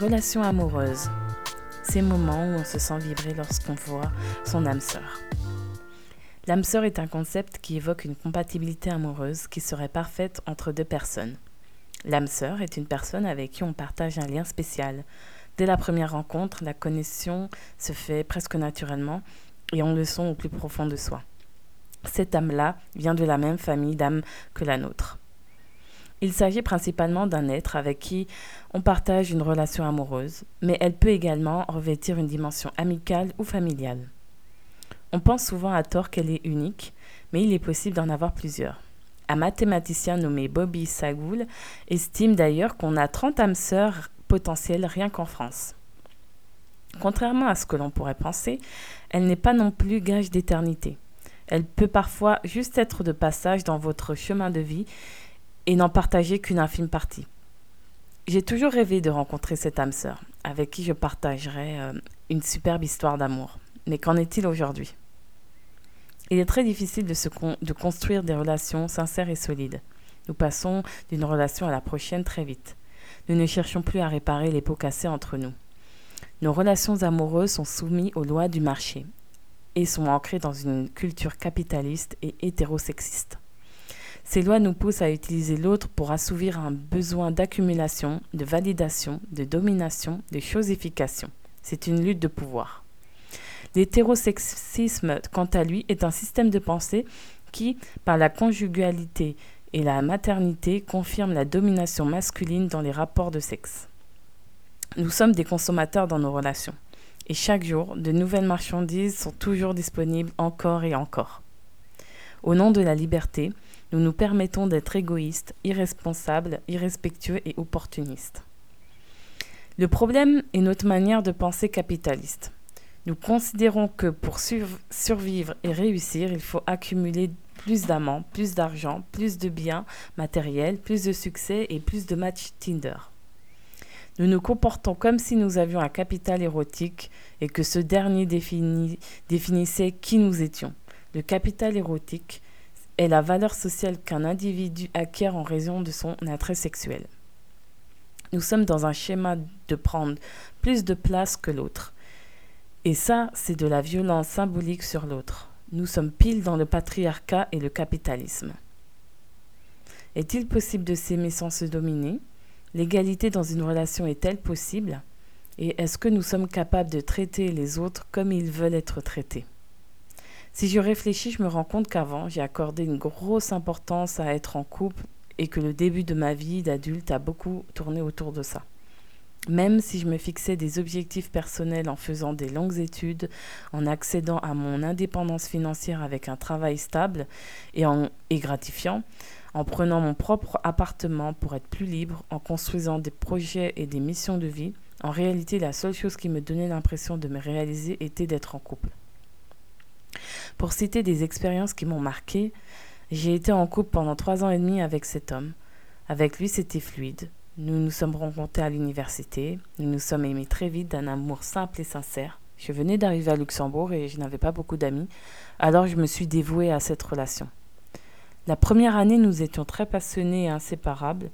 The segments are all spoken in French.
relations amoureuses. Ces moments où on se sent vibrer lorsqu'on voit son âme sœur. L'âme sœur est un concept qui évoque une compatibilité amoureuse qui serait parfaite entre deux personnes. L'âme sœur est une personne avec qui on partage un lien spécial. Dès la première rencontre, la connexion se fait presque naturellement et on le sent au plus profond de soi. Cette âme-là vient de la même famille d'âmes que la nôtre. Il s'agit principalement d'un être avec qui on partage une relation amoureuse, mais elle peut également revêtir une dimension amicale ou familiale. On pense souvent à tort qu'elle est unique, mais il est possible d'en avoir plusieurs. Un mathématicien nommé Bobby Sagoul estime d'ailleurs qu'on a 30 âmes sœurs potentielles rien qu'en France. Contrairement à ce que l'on pourrait penser, elle n'est pas non plus gage d'éternité. Elle peut parfois juste être de passage dans votre chemin de vie et n'en partager qu'une infime partie. J'ai toujours rêvé de rencontrer cette âme sœur, avec qui je partagerais euh, une superbe histoire d'amour. Mais qu'en est-il aujourd'hui? Il est très difficile de, de construire des relations sincères et solides. Nous passons d'une relation à la prochaine très vite. Nous ne cherchons plus à réparer les pots cassés entre nous. Nos relations amoureuses sont soumises aux lois du marché et sont ancrées dans une culture capitaliste et hétérosexiste. Ces lois nous poussent à utiliser l'autre pour assouvir un besoin d'accumulation, de validation, de domination, de chosification. C'est une lutte de pouvoir. L'hétérosexisme, quant à lui, est un système de pensée qui, par la conjugalité et la maternité, confirme la domination masculine dans les rapports de sexe. Nous sommes des consommateurs dans nos relations. Et chaque jour, de nouvelles marchandises sont toujours disponibles encore et encore. Au nom de la liberté, nous nous permettons d'être égoïstes, irresponsables, irrespectueux et opportunistes. Le problème est notre manière de penser capitaliste. Nous considérons que pour survivre et réussir, il faut accumuler plus d'amants, plus d'argent, plus de biens matériels, plus de succès et plus de matchs Tinder. Nous nous comportons comme si nous avions un capital érotique et que ce dernier définissait qui nous étions. Le capital érotique, est la valeur sociale qu'un individu acquiert en raison de son attrait sexuel. Nous sommes dans un schéma de prendre plus de place que l'autre. Et ça, c'est de la violence symbolique sur l'autre. Nous sommes pile dans le patriarcat et le capitalisme. Est-il possible de s'aimer sans se dominer? L'égalité dans une relation est-elle possible? Et est-ce que nous sommes capables de traiter les autres comme ils veulent être traités? Si je réfléchis, je me rends compte qu'avant, j'ai accordé une grosse importance à être en couple et que le début de ma vie d'adulte a beaucoup tourné autour de ça. Même si je me fixais des objectifs personnels en faisant des longues études, en accédant à mon indépendance financière avec un travail stable et, et gratifiant, en prenant mon propre appartement pour être plus libre, en construisant des projets et des missions de vie, en réalité la seule chose qui me donnait l'impression de me réaliser était d'être en couple. Pour citer des expériences qui m'ont marqué, j'ai été en couple pendant trois ans et demi avec cet homme. Avec lui, c'était fluide. Nous nous sommes rencontrés à l'université. Nous nous sommes aimés très vite d'un amour simple et sincère. Je venais d'arriver à Luxembourg et je n'avais pas beaucoup d'amis, alors je me suis dévouée à cette relation. La première année, nous étions très passionnés et inséparables.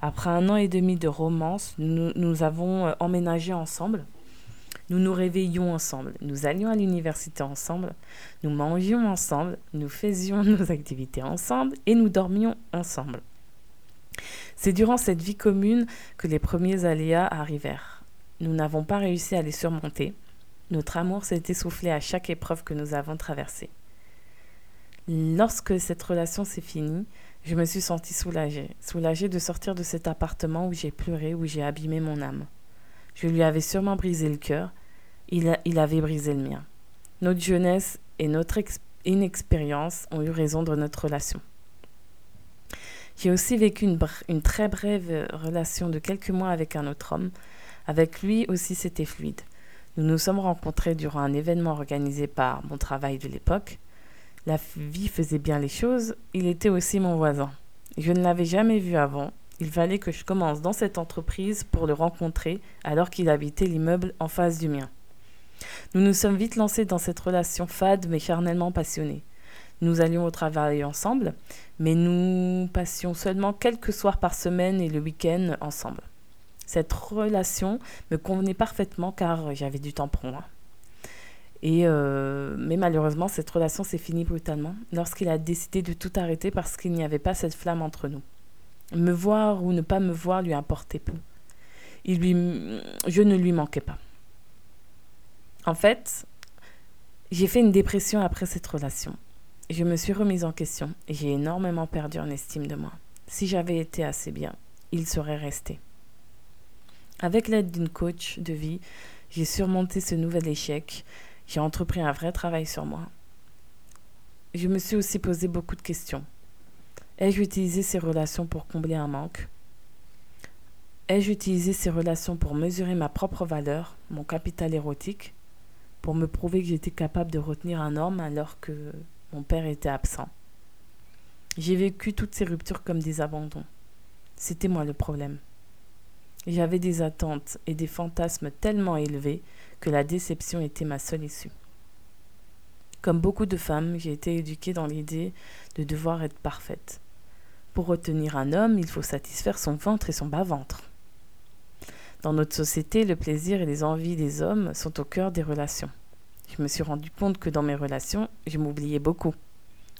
Après un an et demi de romance, nous, nous avons euh, emménagé ensemble. Nous nous réveillions ensemble, nous allions à l'université ensemble, nous mangions ensemble, nous faisions nos activités ensemble et nous dormions ensemble. C'est durant cette vie commune que les premiers aléas arrivèrent. Nous n'avons pas réussi à les surmonter. Notre amour s'est essoufflé à chaque épreuve que nous avons traversée. Lorsque cette relation s'est finie, je me suis sentie soulagée, soulagée de sortir de cet appartement où j'ai pleuré, où j'ai abîmé mon âme. Je lui avais sûrement brisé le cœur, il, avait brisé le mien. Notre jeunesse et notre inexpérience ont eu raison de notre relation. J'ai aussi vécu une, très brève relation de quelques mois avec un autre homme. Avec lui aussi, c'était fluide. Nous nous sommes rencontrés durant un événement organisé par mon travail de l'époque. La vie faisait bien les choses, il était aussi mon voisin. Je ne l'avais jamais vu avant. Il fallait que je commence dans cette entreprise pour le rencontrer alors qu'il habitait l'immeuble en face du mien. Nous nous sommes vite lancés dans cette relation fade mais charnellement passionnée. Nous allions au travail ensemble, mais nous passions seulement quelques soirs par semaine et le week-end ensemble. Cette relation me convenait parfaitement car j'avais du temps pour moi. Et euh, mais malheureusement, cette relation s'est finie brutalement lorsqu'il a décidé de tout arrêter parce qu'il n'y avait pas cette flamme entre nous. Me voir ou ne pas me voir lui importait peu. Il lui, je ne lui manquais pas. En fait, j'ai fait une dépression après cette relation. Je me suis remise en question et j'ai énormément perdu en estime de moi. Si j'avais été assez bien, il serait resté. Avec l'aide d'une coach de vie, j'ai surmonté ce nouvel échec j'ai entrepris un vrai travail sur moi. Je me suis aussi posé beaucoup de questions. Ai-je utilisé ces relations pour combler un manque? Ai-je utilisé ces relations pour mesurer ma propre valeur, mon capital érotique, pour me prouver que j'étais capable de retenir un homme alors que mon père était absent J'ai vécu toutes ces ruptures comme des abandons. C'était moi le problème. J'avais des attentes et des fantasmes tellement élevés que la déception était ma seule issue. Comme beaucoup de femmes, j'ai été éduquée dans l'idée de devoir être parfaite. Pour retenir un homme, il faut satisfaire son ventre et son bas-ventre. Dans notre société, le plaisir et les envies des hommes sont au cœur des relations. Je me suis rendu compte que dans mes relations, je m'oubliais beaucoup.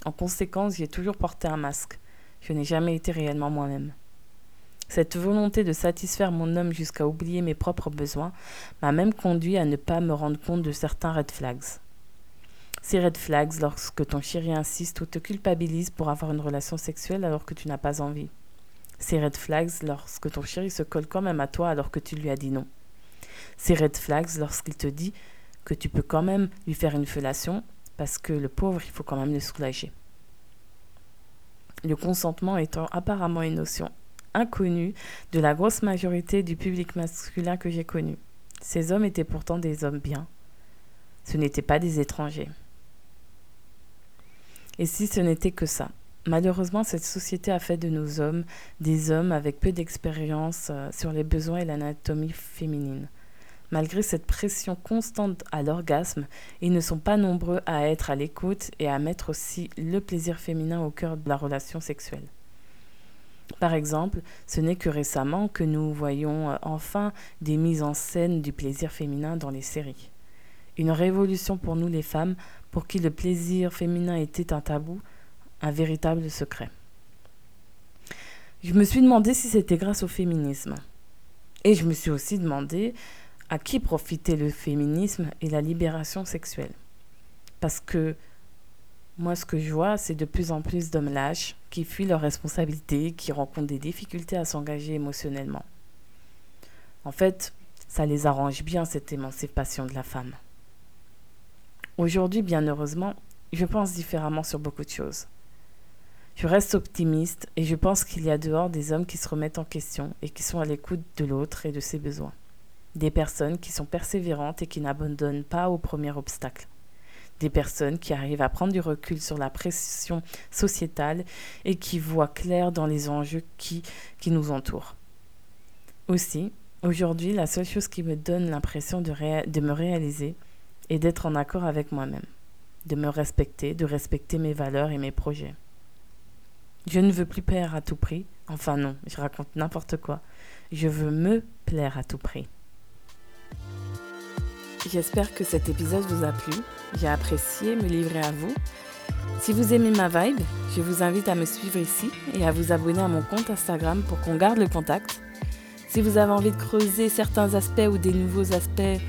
En conséquence, j'ai toujours porté un masque. Je n'ai jamais été réellement moi-même. Cette volonté de satisfaire mon homme jusqu'à oublier mes propres besoins m'a même conduit à ne pas me rendre compte de certains red flags. Ces red flags lorsque ton chéri insiste ou te culpabilise pour avoir une relation sexuelle alors que tu n'as pas envie. Ces red flags lorsque ton chéri se colle quand même à toi alors que tu lui as dit non. Ces red flags lorsqu'il te dit que tu peux quand même lui faire une fellation parce que le pauvre, il faut quand même le soulager. Le consentement étant apparemment une notion inconnus de la grosse majorité du public masculin que j'ai connu. Ces hommes étaient pourtant des hommes bien. Ce n'étaient pas des étrangers. Et si ce n'était que ça? Malheureusement, cette société a fait de nos hommes des hommes avec peu d'expérience euh, sur les besoins et l'anatomie féminine. Malgré cette pression constante à l'orgasme, ils ne sont pas nombreux à être à l'écoute et à mettre aussi le plaisir féminin au cœur de la relation sexuelle. Par exemple, ce n'est que récemment que nous voyons euh, enfin des mises en scène du plaisir féminin dans les séries. Une révolution pour nous les femmes, pour qui le plaisir féminin était un tabou, un véritable secret. Je me suis demandé si c'était grâce au féminisme. Et je me suis aussi demandé à qui profitait le féminisme et la libération sexuelle. Parce que moi, ce que je vois, c'est de plus en plus d'hommes lâches qui fuient leurs responsabilités, qui rencontrent des difficultés à s'engager émotionnellement. En fait, ça les arrange bien, cette émancipation de la femme. Aujourd'hui, bien heureusement, je pense différemment sur beaucoup de choses. Je reste optimiste et je pense qu'il y a dehors des hommes qui se remettent en question et qui sont à l'écoute de l'autre et de ses besoins. Des personnes qui sont persévérantes et qui n'abandonnent pas au premier obstacle des personnes qui arrivent à prendre du recul sur la pression sociétale et qui voient clair dans les enjeux qui, nous entourent. Aussi, aujourd'hui, la seule chose qui me donne l'impression de, de me réaliser est d'être en accord avec moi-même, de me respecter, de respecter mes valeurs et mes projets. Je ne veux plus plaire à tout prix. Enfin non, je raconte n'importe quoi. Je veux me plaire à tout prix. J'espère que cet épisode vous a plu. J'ai apprécié me livrer à vous. Si vous aimez ma vibe, je vous invite à me suivre ici et à vous abonner à mon compte Instagram pour qu'on garde le contact. Si vous avez envie de creuser certains aspects ou des nouveaux aspects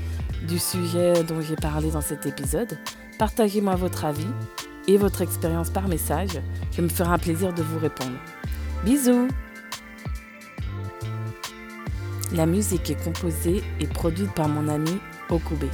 du sujet dont j'ai parlé dans cet épisode, partagez-moi votre avis et votre expérience par message. Je me ferai un plaisir de vous répondre. Bisous La musique est composée et produite par mon ami Okube.